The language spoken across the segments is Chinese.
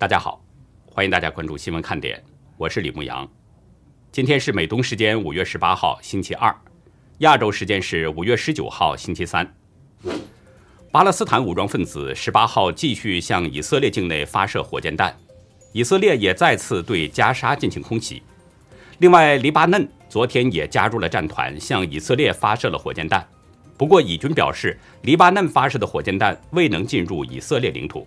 大家好，欢迎大家关注新闻看点，我是李牧阳。今天是美东时间五月十八号星期二，亚洲时间是五月十九号星期三。巴勒斯坦武装分子十八号继续向以色列境内发射火箭弹，以色列也再次对加沙进行空袭。另外，黎巴嫩昨天也加入了战团，向以色列发射了火箭弹。不过，以军表示，黎巴嫩发射的火箭弹未能进入以色列领土。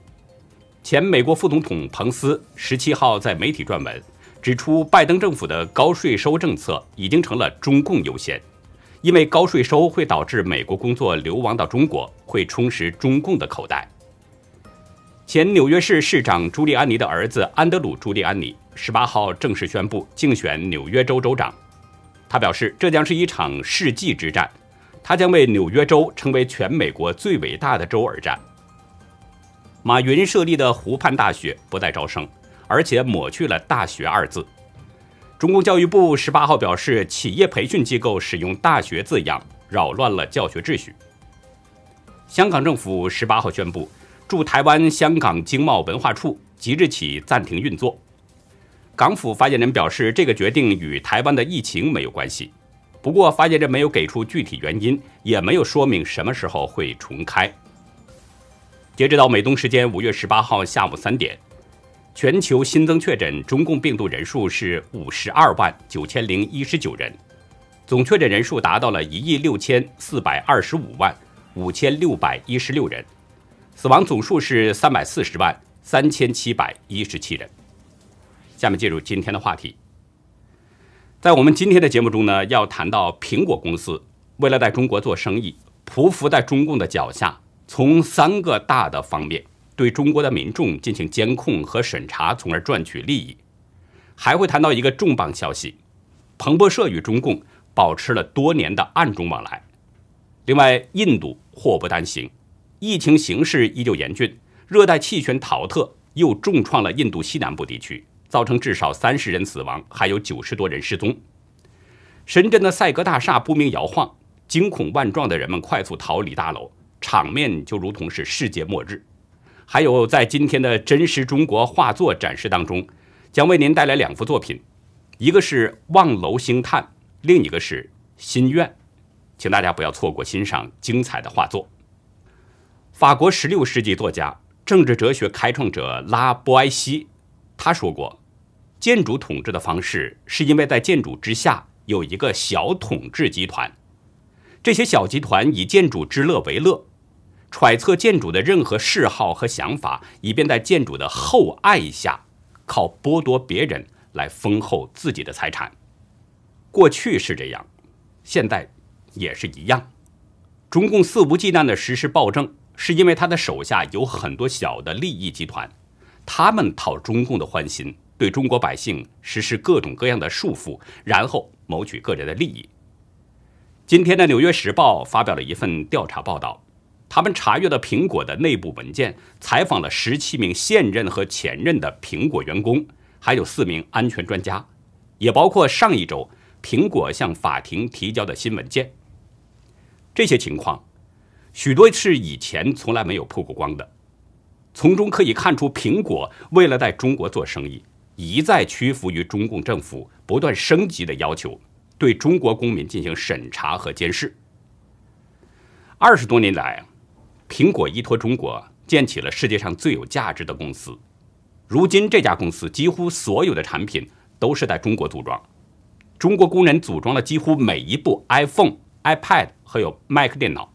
前美国副总统彭斯十七号在媒体撰文，指出拜登政府的高税收政策已经成了中共优先，因为高税收会导致美国工作流亡到中国，会充实中共的口袋。前纽约市市长朱利安尼的儿子安德鲁·朱利安尼十八号正式宣布竞选纽约州州长，他表示这将是一场世纪之战，他将为纽约州成为全美国最伟大的州而战。马云设立的湖畔大学不再招生，而且抹去了“大学”二字。中共教育部十八号表示，企业培训机构使用“大学”字样，扰乱了教学秩序。香港政府十八号宣布，驻台湾香港经贸文化处即日起暂停运作。港府发言人表示，这个决定与台湾的疫情没有关系。不过，发言人没有给出具体原因，也没有说明什么时候会重开。截止到美东时间五月十八号下午三点，全球新增确诊中共病毒人数是五十二万九千零一十九人，总确诊人数达到了一亿六千四百二十五万五千六百一十六人，死亡总数是三百四十万三千七百一十七人。下面进入今天的话题，在我们今天的节目中呢，要谈到苹果公司为了在中国做生意，匍匐在中共的脚下。从三个大的方面对中国的民众进行监控和审查，从而赚取利益。还会谈到一个重磅消息：彭博社与中共保持了多年的暗中往来。另外，印度祸不单行，疫情形势依旧严峻，热带气旋陶特又重创了印度西南部地区，造成至少三十人死亡，还有九十多人失踪。深圳的赛格大厦不明摇晃，惊恐万状的人们快速逃离大楼。场面就如同是世界末日。还有，在今天的真实中国画作展示当中，将为您带来两幅作品，一个是《望楼兴叹》，另一个是《心愿》，请大家不要错过欣赏精彩的画作。法国16世纪作家、政治哲学开创者拉波埃西，他说过：“建筑统治的方式，是因为在建筑之下有一个小统治集团，这些小集团以建筑之乐为乐。”揣测建筑的任何嗜好和想法，以便在建筑的厚爱下，靠剥夺别人来丰厚自己的财产。过去是这样，现在也是一样。中共肆无忌惮地实施暴政，是因为他的手下有很多小的利益集团，他们讨中共的欢心，对中国百姓实施各种各样的束缚，然后谋取个人的利益。今天的《纽约时报》发表了一份调查报道。他们查阅了苹果的内部文件，采访了十七名现任和前任的苹果员工，还有四名安全专家，也包括上一周苹果向法庭提交的新文件。这些情况，许多是以前从来没有曝过光的。从中可以看出，苹果为了在中国做生意，一再屈服于中共政府不断升级的要求，对中国公民进行审查和监视。二十多年来。苹果依托中国建起了世界上最有价值的公司，如今这家公司几乎所有的产品都是在中国组装，中国工人组装了几乎每一部 iPhone、iPad 和有 Mac 电脑。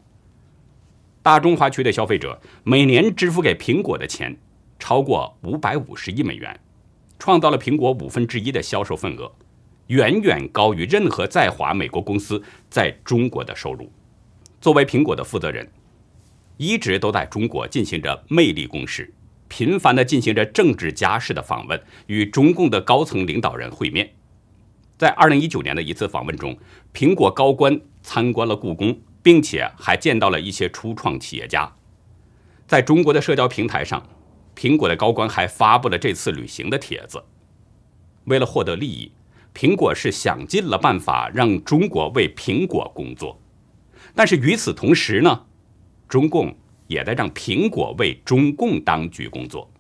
大中华区的消费者每年支付给苹果的钱超过五百五十亿美元，创造了苹果五分之一的销售份额，远远高于任何在华美国公司在中国的收入。作为苹果的负责人。一直都在中国进行着魅力攻势，频繁地进行着政治家式的访问，与中共的高层领导人会面。在二零一九年的一次访问中，苹果高官参观了故宫，并且还见到了一些初创企业家。在中国的社交平台上，苹果的高官还发布了这次旅行的帖子。为了获得利益，苹果是想尽了办法让中国为苹果工作，但是与此同时呢？中共也在让苹果为中共当局工作。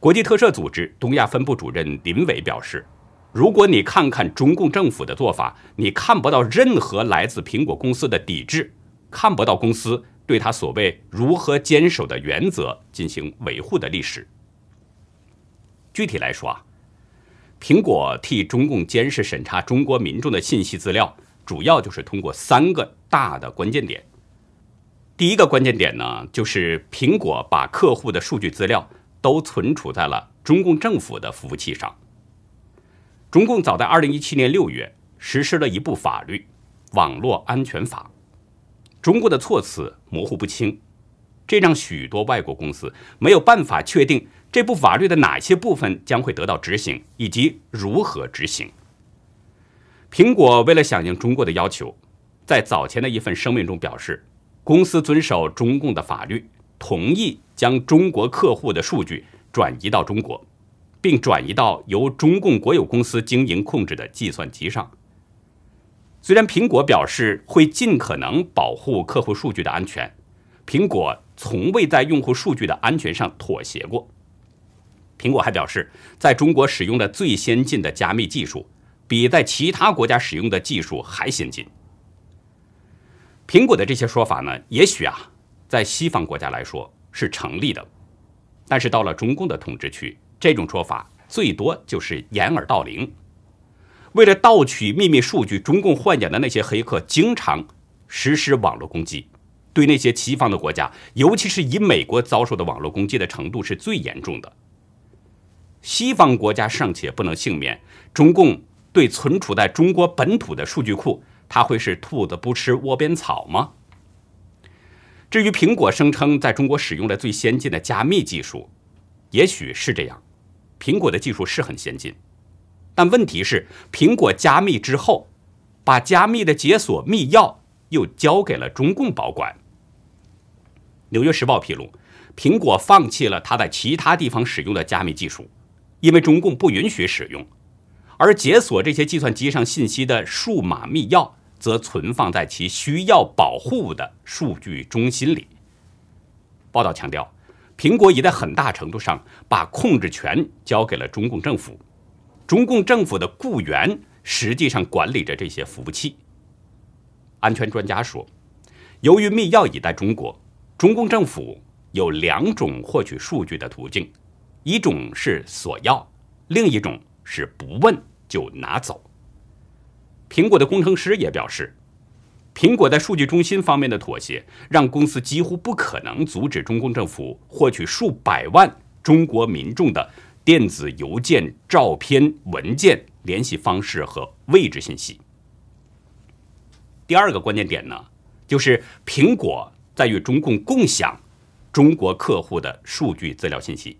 国际特赦组织东亚分部主任林伟表示：“如果你看看中共政府的做法，你看不到任何来自苹果公司的抵制，看不到公司对他所谓如何坚守的原则进行维护的历史。具体来说啊，苹果替中共监视审查中国民众的信息资料，主要就是通过三个大的关键点。第一个关键点呢，就是苹果把客户的数据资料。”都存储在了中共政府的服务器上。中共早在二零一七年六月实施了一部法律《网络安全法》，中国的措辞模糊不清，这让许多外国公司没有办法确定这部法律的哪些部分将会得到执行，以及如何执行。苹果为了响应中国的要求，在早前的一份声明中表示，公司遵守中共的法律。同意将中国客户的数据转移到中国，并转移到由中共国有公司经营控制的计算机上。虽然苹果表示会尽可能保护客户数据的安全，苹果从未在用户数据的安全上妥协过。苹果还表示，在中国使用的最先进的加密技术，比在其他国家使用的技术还先进。苹果的这些说法呢，也许啊。在西方国家来说是成立的，但是到了中共的统治区，这种说法最多就是掩耳盗铃。为了盗取秘密数据，中共幻想的那些黑客经常实施网络攻击，对那些西方的国家，尤其是以美国遭受的网络攻击的程度是最严重的。西方国家尚且不能幸免，中共对存储在中国本土的数据库，它会是兔子不吃窝边草吗？至于苹果声称在中国使用了最先进的加密技术，也许是这样，苹果的技术是很先进，但问题是，苹果加密之后，把加密的解锁密钥又交给了中共保管。纽约时报披露，苹果放弃了它在其他地方使用的加密技术，因为中共不允许使用，而解锁这些计算机上信息的数码密钥。则存放在其需要保护的数据中心里。报道强调，苹果已在很大程度上把控制权交给了中共政府，中共政府的雇员实际上管理着这些服务器。安全专家说，由于密钥已在中国，中共政府有两种获取数据的途径：一种是索要，另一种是不问就拿走。苹果的工程师也表示，苹果在数据中心方面的妥协，让公司几乎不可能阻止中共政府获取数百万中国民众的电子邮件、照片、文件、联系方式和位置信息。第二个关键点呢，就是苹果在与中共共享中国客户的数据资料信息。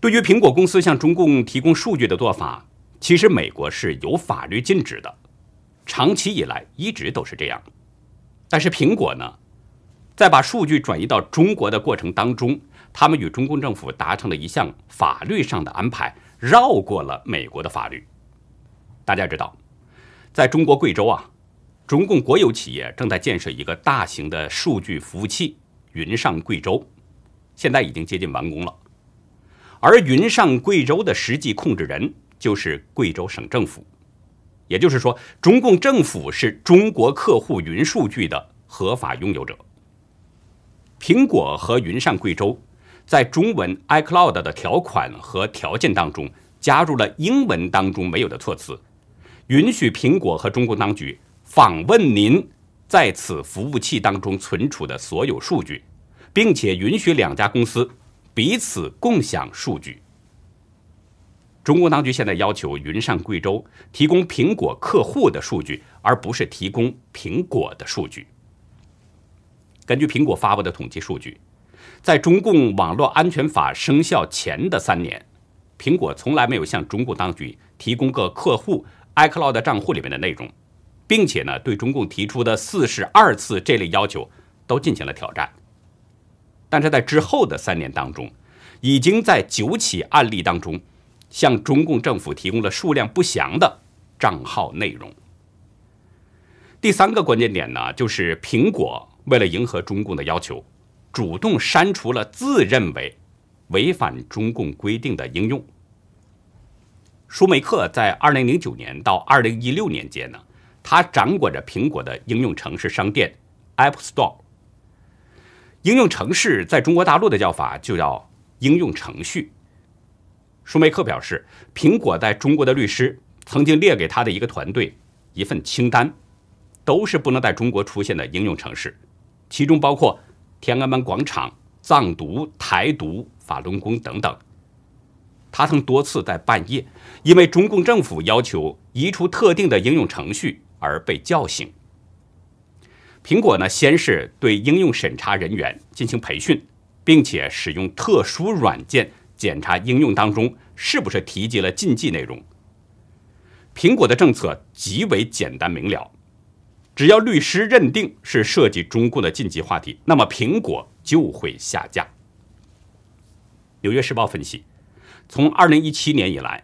对于苹果公司向中共提供数据的做法。其实美国是有法律禁止的，长期以来一直都是这样。但是苹果呢，在把数据转移到中国的过程当中，他们与中共政府达成了一项法律上的安排，绕过了美国的法律。大家知道，在中国贵州啊，中共国有企业正在建设一个大型的数据服务器“云上贵州”，现在已经接近完工了。而“云上贵州”的实际控制人。就是贵州省政府，也就是说，中共政府是中国客户云数据的合法拥有者。苹果和云上贵州在中文 iCloud 的条款和条件当中加入了英文当中没有的措辞，允许苹果和中共当局访问您在此服务器当中存储的所有数据，并且允许两家公司彼此共享数据。中国当局现在要求云上贵州提供苹果客户的数据，而不是提供苹果的数据。根据苹果发布的统计数据，在中共网络安全法生效前的三年，苹果从来没有向中共当局提供过客户 iCloud 账户里面的内容，并且呢，对中共提出的四十二次这类要求都进行了挑战。但是在之后的三年当中，已经在九起案例当中。向中共政府提供了数量不详的账号内容。第三个关键点呢，就是苹果为了迎合中共的要求，主动删除了自认为违反中共规定的应用。舒梅克在2009年到2016年间呢，他掌管着苹果的应用城市商店 App Store。应用城市在中国大陆的叫法就叫应用程序。舒梅克表示，苹果在中国的律师曾经列给他的一个团队一份清单，都是不能在中国出现的应用程式，其中包括天安门广场、藏独、台独、法轮功等等。他曾多次在半夜因为中共政府要求移除特定的应用程序而被叫醒。苹果呢，先是对应用审查人员进行培训，并且使用特殊软件检查应用当中是不是提及了禁忌内容。苹果的政策极为简单明了，只要律师认定是涉及中共的禁忌话题，那么苹果就会下架。纽约时报分析，从2017年以来，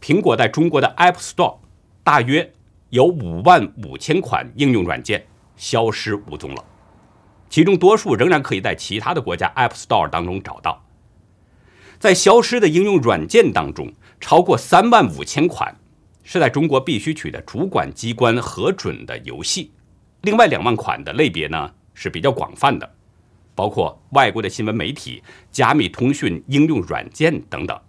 苹果在中国的 App Store 大约有5万五千款应用软件。消失无踪了，其中多数仍然可以在其他的国家 App Store 当中找到。在消失的应用软件当中，超过三万五千款是在中国必须取得主管机关核准的游戏，另外两万款的类别呢是比较广泛的，包括外国的新闻媒体、加密通讯应用软件等等。《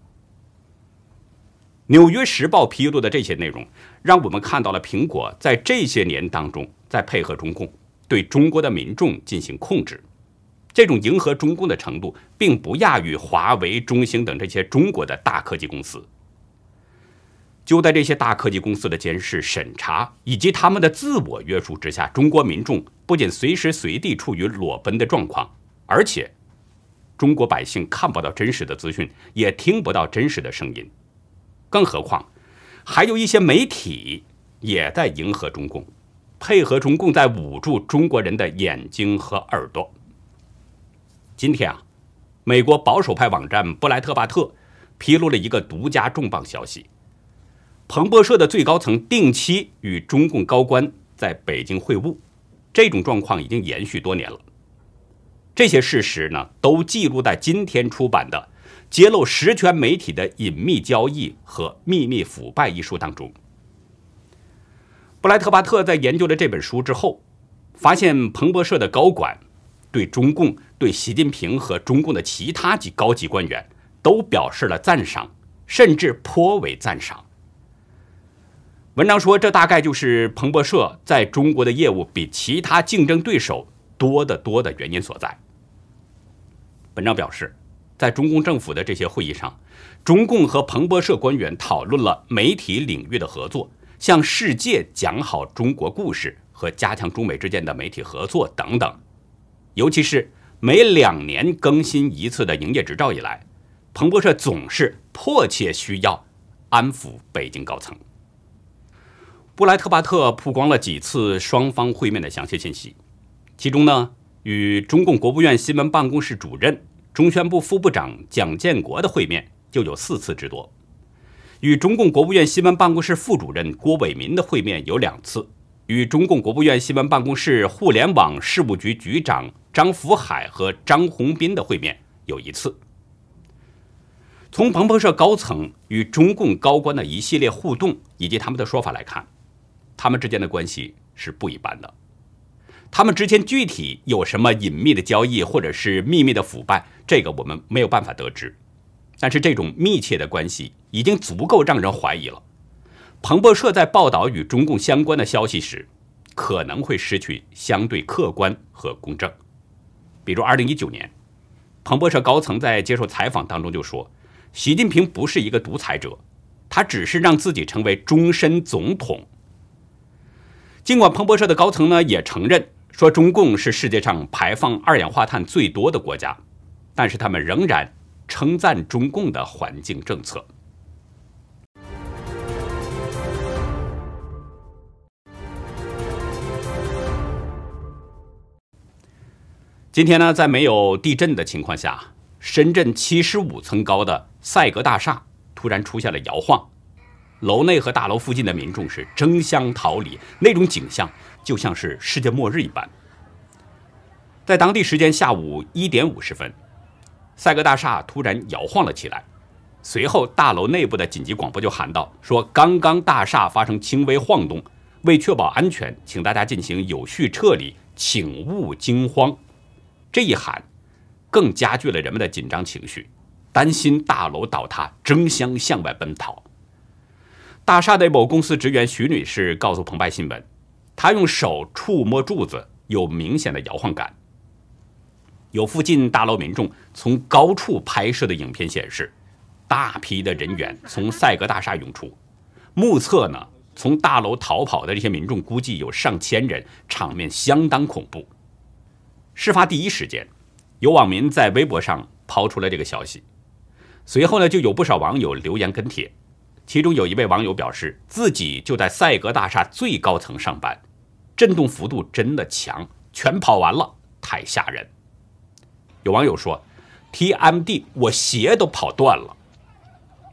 纽约时报》披露的这些内容，让我们看到了苹果在这些年当中在配合中共对中国的民众进行控制。这种迎合中共的程度，并不亚于华为、中兴等这些中国的大科技公司。就在这些大科技公司的监视、审查以及他们的自我约束之下，中国民众不仅随时随地处于裸奔的状况，而且中国百姓看不到真实的资讯，也听不到真实的声音。更何况，还有一些媒体也在迎合中共，配合中共在捂住中国人的眼睛和耳朵。今天啊，美国保守派网站布莱特巴特披露了一个独家重磅消息：彭博社的最高层定期与中共高官在北京会晤，这种状况已经延续多年了。这些事实呢，都记录在今天出版的。揭露实权媒体的隐秘交易和秘密腐败一书当中，布莱特巴特在研究了这本书之后，发现彭博社的高管对中共、对习近平和中共的其他级高级官员都表示了赞赏，甚至颇为赞赏。文章说，这大概就是彭博社在中国的业务比其他竞争对手多得多的原因所在。文章表示。在中共政府的这些会议上，中共和彭博社官员讨论了媒体领域的合作，向世界讲好中国故事和加强中美之间的媒体合作等等。尤其是每两年更新一次的营业执照以来，彭博社总是迫切需要安抚北京高层。布莱特巴特曝光了几次双方会面的详细信息，其中呢，与中共国务院新闻办公室主任。中宣部副部长蒋建国的会面就有四次之多，与中共国务院新闻办公室副主任郭伟民的会面有两次，与中共国务院新闻办公室互联网事务局局长张福海和张宏斌的会面有一次。从彭博社高层与中共高官的一系列互动以及他们的说法来看，他们之间的关系是不一般的。他们之间具体有什么隐秘的交易，或者是秘密的腐败，这个我们没有办法得知。但是这种密切的关系已经足够让人怀疑了。彭博社在报道与中共相关的消息时，可能会失去相对客观和公正。比如2019年，彭博社高层在接受采访当中就说，习近平不是一个独裁者，他只是让自己成为终身总统。尽管彭博社的高层呢也承认。说中共是世界上排放二氧化碳最多的国家，但是他们仍然称赞中共的环境政策。今天呢，在没有地震的情况下，深圳七十五层高的赛格大厦突然出现了摇晃，楼内和大楼附近的民众是争相逃离，那种景象。就像是世界末日一般。在当地时间下午一点五十分，赛格大厦突然摇晃了起来，随后大楼内部的紧急广播就喊道：“说刚刚大厦发生轻微晃动，为确保安全，请大家进行有序撤离，请勿惊慌。”这一喊，更加剧了人们的紧张情绪，担心大楼倒塌，争相向外奔逃。大厦的某公司职员徐女士告诉澎湃新闻，她用手触摸柱子，有明显的摇晃感。有附近大楼民众从高处拍摄的影片显示，大批的人员从赛格大厦涌出，目测呢，从大楼逃跑的这些民众估计有上千人，场面相当恐怖。事发第一时间，有网民在微博上抛出了这个消息，随后呢，就有不少网友留言跟帖，其中有一位网友表示，自己就在赛格大厦最高层上班，震动幅度真的强，全跑完了，太吓人。有网友说：“TMD，我鞋都跑断了。”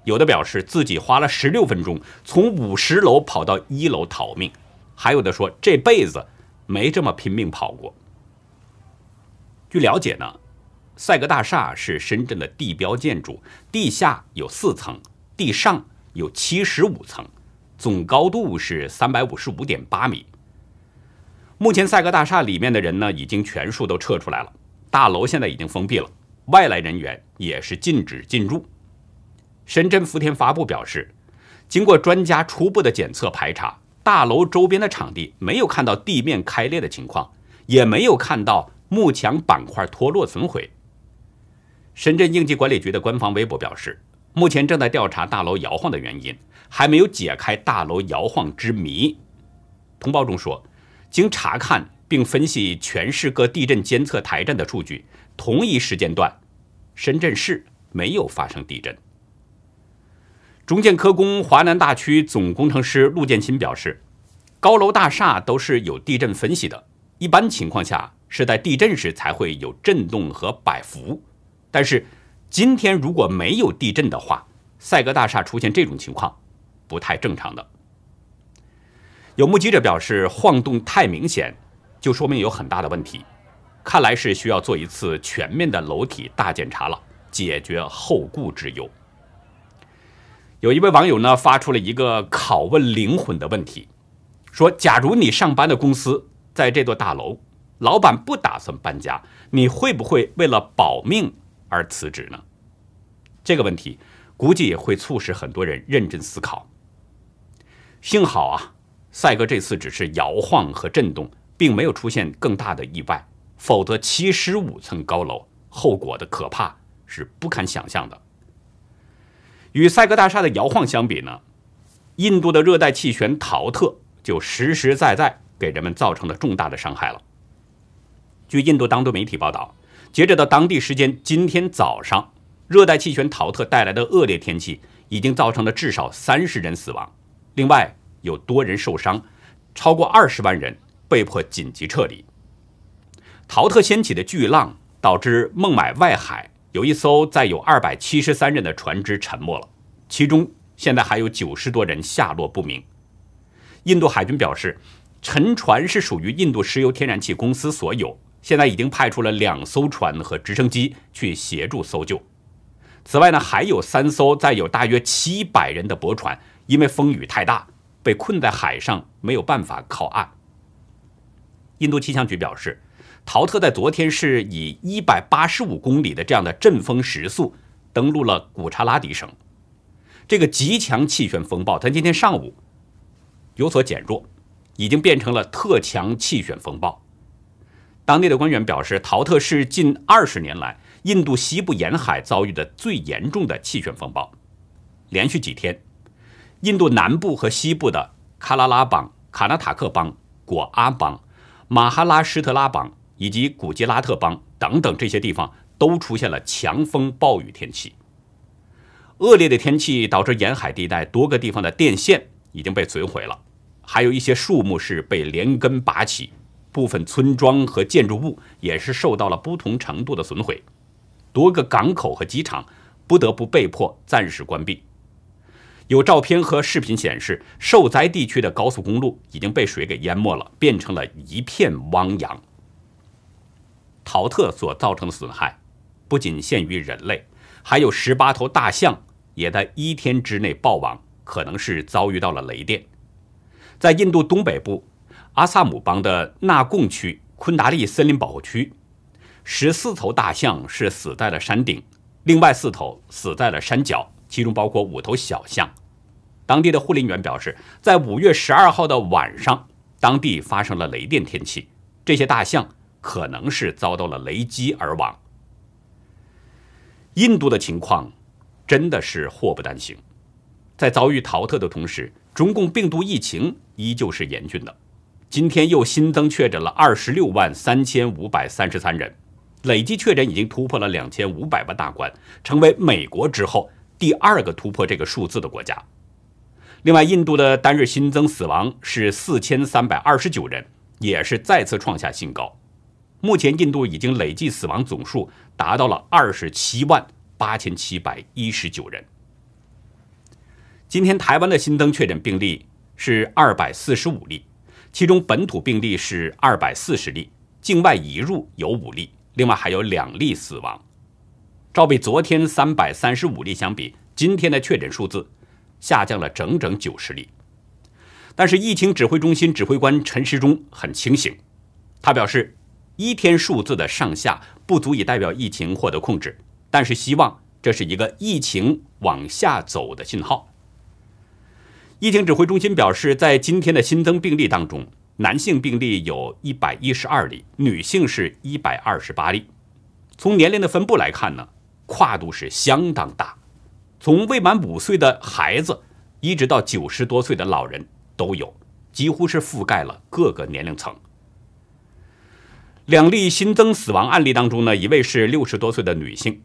有的表示自己花了十六分钟从五十楼跑到一楼逃命，还有的说这辈子没这么拼命跑过。据了解呢，赛格大厦是深圳的地标建筑，地下有四层，地上有七十五层，总高度是三百五十五点八米。目前赛格大厦里面的人呢，已经全数都撤出来了。大楼现在已经封闭了，外来人员也是禁止进入。深圳福田发布表示，经过专家初步的检测排查，大楼周边的场地没有看到地面开裂的情况，也没有看到幕墙板块脱落损毁。深圳应急管理局的官方微博表示，目前正在调查大楼摇晃的原因，还没有解开大楼摇晃之谜。通报中说，经查看。并分析全市各地震监测台站的数据，同一时间段，深圳市没有发生地震。中建科工华南大区总工程师陆建新表示，高楼大厦都是有地震分析的，一般情况下是在地震时才会有震动和摆幅，但是今天如果没有地震的话，赛格大厦出现这种情况不太正常的。有目击者表示，晃动太明显。就说明有很大的问题，看来是需要做一次全面的楼体大检查了，解决后顾之忧。有一位网友呢发出了一个拷问灵魂的问题，说：假如你上班的公司在这座大楼，老板不打算搬家，你会不会为了保命而辞职呢？这个问题估计也会促使很多人认真思考。幸好啊，赛格这次只是摇晃和震动。并没有出现更大的意外，否则七十五层高楼后果的可怕是不堪想象的。与赛格大厦的摇晃相比呢，印度的热带气旋陶特就实实在在给人们造成了重大的伤害了。据印度当地媒体报道，截止到当地时间今天早上，热带气旋陶特带来的恶劣天气已经造成了至少三十人死亡，另外有多人受伤，超过二十万人。被迫紧急撤离。陶特掀起的巨浪导致孟买外海有一艘载有二百七十三人的船只沉没了，其中现在还有九十多人下落不明。印度海军表示，沉船是属于印度石油天然气公司所有，现在已经派出了两艘船和直升机去协助搜救。此外呢，还有三艘载有大约七百人的驳船，因为风雨太大，被困在海上，没有办法靠岸。印度气象局表示，陶特在昨天是以一百八十五公里的这样的阵风时速登陆了古查拉迪省。这个极强气旋风暴在今天上午有所减弱，已经变成了特强气旋风暴。当地的官员表示，陶特是近二十年来印度西部沿海遭遇的最严重的气旋风暴。连续几天，印度南部和西部的喀拉拉邦、卡纳塔克邦、果阿邦。马哈拉施特拉邦以及古吉拉特邦等等这些地方都出现了强风暴雨天气。恶劣的天气导致沿海地带多个地方的电线已经被摧毁了，还有一些树木是被连根拔起，部分村庄和建筑物也是受到了不同程度的损毁，多个港口和机场不得不被迫暂时关闭。有照片和视频显示，受灾地区的高速公路已经被水给淹没了，变成了一片汪洋。陶特所造成的损害，不仅限于人类，还有十八头大象也在一天之内暴亡，可能是遭遇到了雷电。在印度东北部阿萨姆邦的纳贡区昆达利森林保护区，十四头大象是死在了山顶，另外四头死在了山脚，其中包括五头小象。当地的护林员表示，在五月十二号的晚上，当地发生了雷电天气，这些大象可能是遭到了雷击而亡。印度的情况真的是祸不单行，在遭遇逃特的同时，中共病毒疫情依旧是严峻的。今天又新增确诊了二十六万三千五百三十三人，累计确诊已经突破了两千五百万大关，成为美国之后第二个突破这个数字的国家。另外，印度的单日新增死亡是四千三百二十九人，也是再次创下新高。目前，印度已经累计死亡总数达到了二十七万八千七百一十九人。今天，台湾的新增确诊病例是二百四十五例，其中本土病例是二百四十例，境外移入有五例，另外还有两例死亡。照比昨天三百三十五例相比，今天的确诊数字。下降了整整九十例，但是疫情指挥中心指挥官陈时中很清醒，他表示，一天数字的上下不足以代表疫情获得控制，但是希望这是一个疫情往下走的信号。疫情指挥中心表示，在今天的新增病例当中，男性病例有一百一十二例，女性是一百二十八例。从年龄的分布来看呢，跨度是相当大。从未满五岁的孩子，一直到九十多岁的老人都有，几乎是覆盖了各个年龄层。两例新增死亡案例当中呢，一位是六十多岁的女性，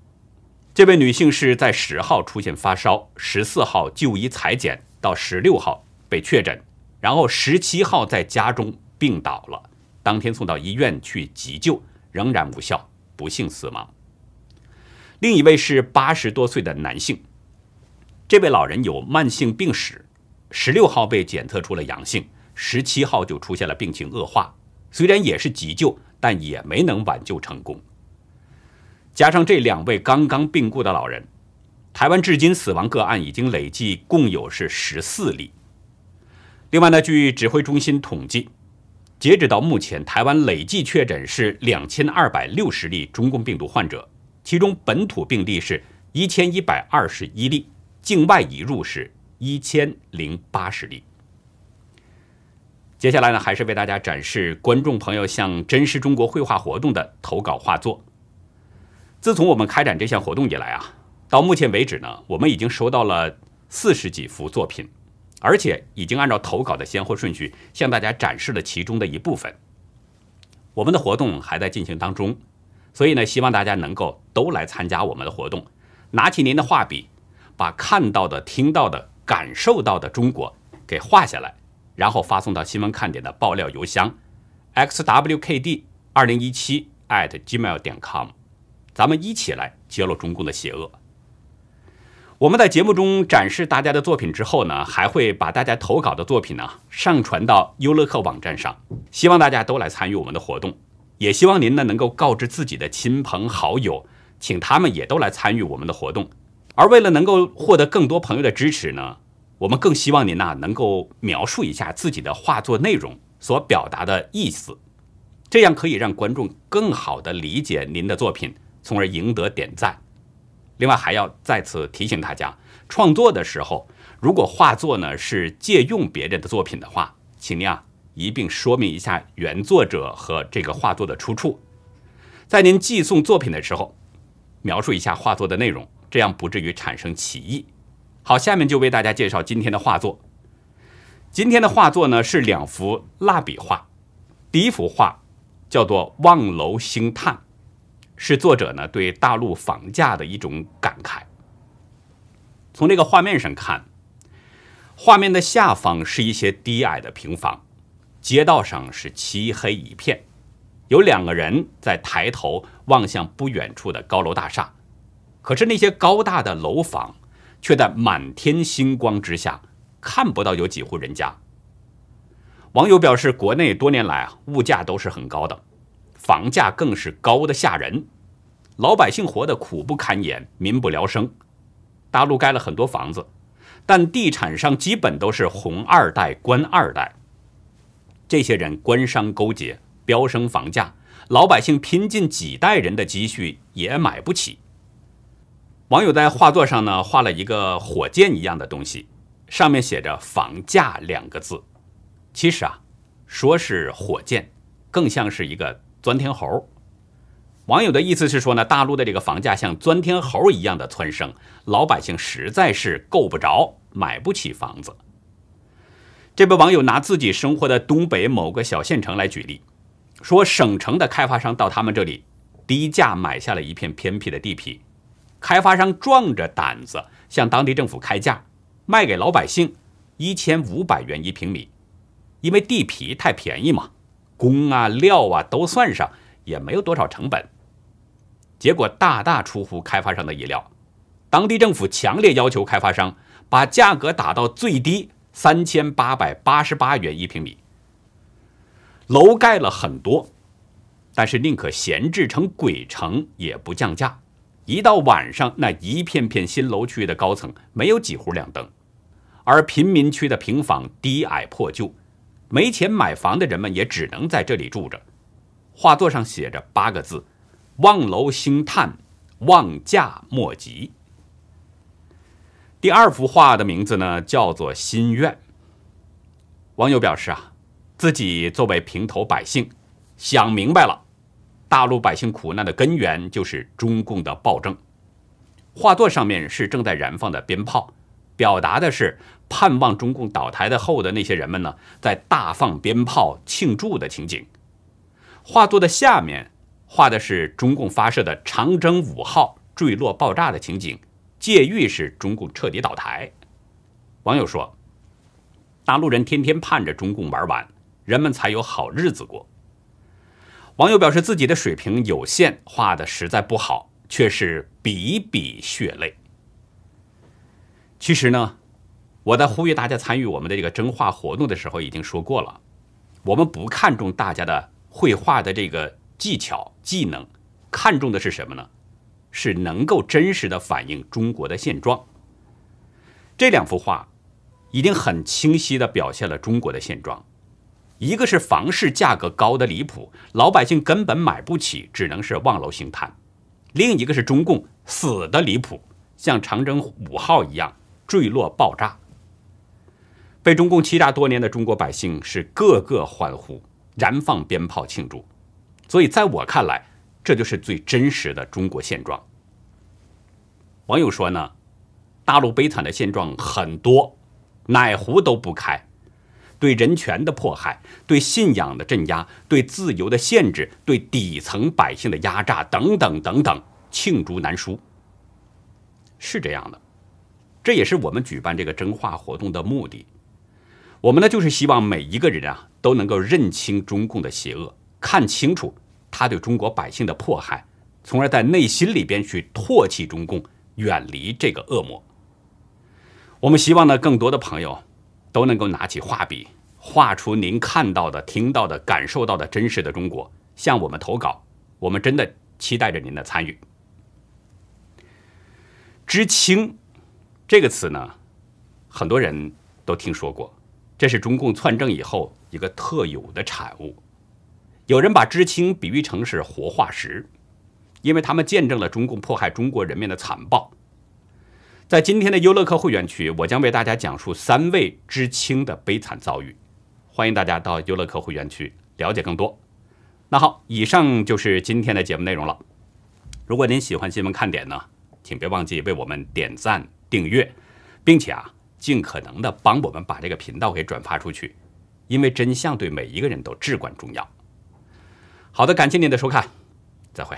这位女性是在十号出现发烧，十四号就医裁剪，到十六号被确诊，然后十七号在家中病倒了，当天送到医院去急救，仍然无效，不幸死亡。另一位是八十多岁的男性。这位老人有慢性病史，十六号被检测出了阳性，十七号就出现了病情恶化。虽然也是急救，但也没能挽救成功。加上这两位刚刚病故的老人，台湾至今死亡个案已经累计共有是十四例。另外呢，据指挥中心统计，截止到目前，台湾累计确诊是两千二百六十例中共病毒患者，其中本土病例是一千一百二十一例。境外移入是一千零八十例。接下来呢，还是为大家展示观众朋友向真实中国绘画活动的投稿画作。自从我们开展这项活动以来啊，到目前为止呢，我们已经收到了四十几幅作品，而且已经按照投稿的先后顺序向大家展示了其中的一部分。我们的活动还在进行当中，所以呢，希望大家能够都来参加我们的活动，拿起您的画笔。把看到的、听到的、感受到的中国给画下来，然后发送到新闻看点的爆料邮箱 xwkd 二零一七 at gmail 点 com，咱们一起来揭露中共的邪恶。我们在节目中展示大家的作品之后呢，还会把大家投稿的作品呢上传到优乐客网站上，希望大家都来参与我们的活动，也希望您呢能够告知自己的亲朋好友，请他们也都来参与我们的活动。而为了能够获得更多朋友的支持呢，我们更希望您呐能够描述一下自己的画作内容所表达的意思，这样可以让观众更好的理解您的作品，从而赢得点赞。另外还要再次提醒大家，创作的时候，如果画作呢是借用别人的作品的话，请您啊一并说明一下原作者和这个画作的出处，在您寄送作品的时候，描述一下画作的内容。这样不至于产生歧义。好，下面就为大家介绍今天的画作。今天的画作呢是两幅蜡笔画。第一幅画叫做《望楼兴叹》，是作者呢对大陆房价的一种感慨。从这个画面上看，画面的下方是一些低矮的平房，街道上是漆黑一片，有两个人在抬头望向不远处的高楼大厦。可是那些高大的楼房，却在满天星光之下看不到有几户人家。网友表示，国内多年来，物价都是很高的，房价更是高的吓人。老百姓活得苦不堪言，民不聊生。大陆盖了很多房子，但地产商基本都是红二代、官二代。这些人官商勾结，飙升房价，老百姓拼尽几代人的积蓄也买不起。网友在画作上呢画了一个火箭一样的东西，上面写着“房价”两个字。其实啊，说是火箭，更像是一个钻天猴。网友的意思是说呢，大陆的这个房价像钻天猴一样的蹿升，老百姓实在是够不着，买不起房子。这位网友拿自己生活的东北某个小县城来举例，说省城的开发商到他们这里低价买下了一片偏僻的地皮。开发商壮着胆子向当地政府开价，卖给老百姓一千五百元一平米，因为地皮太便宜嘛，工啊料啊都算上，也没有多少成本。结果大大出乎开发商的意料，当地政府强烈要求开发商把价格打到最低三千八百八十八元一平米。楼盖了很多，但是宁可闲置成鬼城，也不降价。一到晚上，那一片片新楼区的高层没有几户亮灯，而贫民区的平房低矮破旧，没钱买房的人们也只能在这里住着。画作上写着八个字：“望楼兴叹，望价莫及。”第二幅画的名字呢，叫做《心愿》。网友表示啊，自己作为平头百姓，想明白了。大陆百姓苦难的根源就是中共的暴政。画作上面是正在燃放的鞭炮，表达的是盼望中共倒台的后的那些人们呢，在大放鞭炮庆祝的情景。画作的下面画的是中共发射的长征五号坠落爆炸的情景，借喻是中共彻底倒台。网友说：“大陆人天天盼着中共玩完，人们才有好日子过。”网友表示自己的水平有限，画的实在不好，却是笔笔血泪。其实呢，我在呼吁大家参与我们的这个征画活动的时候，已经说过了，我们不看重大家的绘画的这个技巧技能，看重的是什么呢？是能够真实的反映中国的现状。这两幅画已经很清晰的表现了中国的现状。一个是房市价格高的离谱，老百姓根本买不起，只能是望楼兴叹；另一个是中共死的离谱，像长征五号一样坠落爆炸。被中共欺诈多年的中国百姓是个个欢呼，燃放鞭炮庆祝。所以在我看来，这就是最真实的中国现状。网友说呢，大陆悲惨的现状很多，哪壶都不开。对人权的迫害，对信仰的镇压，对自由的限制，对底层百姓的压榨，等等等等，罄竹难书。是这样的，这也是我们举办这个真话活动的目的。我们呢，就是希望每一个人啊，都能够认清中共的邪恶，看清楚他对中国百姓的迫害，从而在内心里边去唾弃中共，远离这个恶魔。我们希望呢，更多的朋友。都能够拿起画笔，画出您看到的、听到的、感受到的真实的中国，向我们投稿。我们真的期待着您的参与。知青这个词呢，很多人都听说过，这是中共篡政以后一个特有的产物。有人把知青比喻成是活化石，因为他们见证了中共迫害中国人民的残暴。在今天的优乐客会员区，我将为大家讲述三位知青的悲惨遭遇。欢迎大家到优乐客会员区了解更多。那好，以上就是今天的节目内容了。如果您喜欢新闻看点呢，请别忘记为我们点赞、订阅，并且啊，尽可能的帮我们把这个频道给转发出去，因为真相对每一个人都至关重要。好的，感谢您的收看，再会。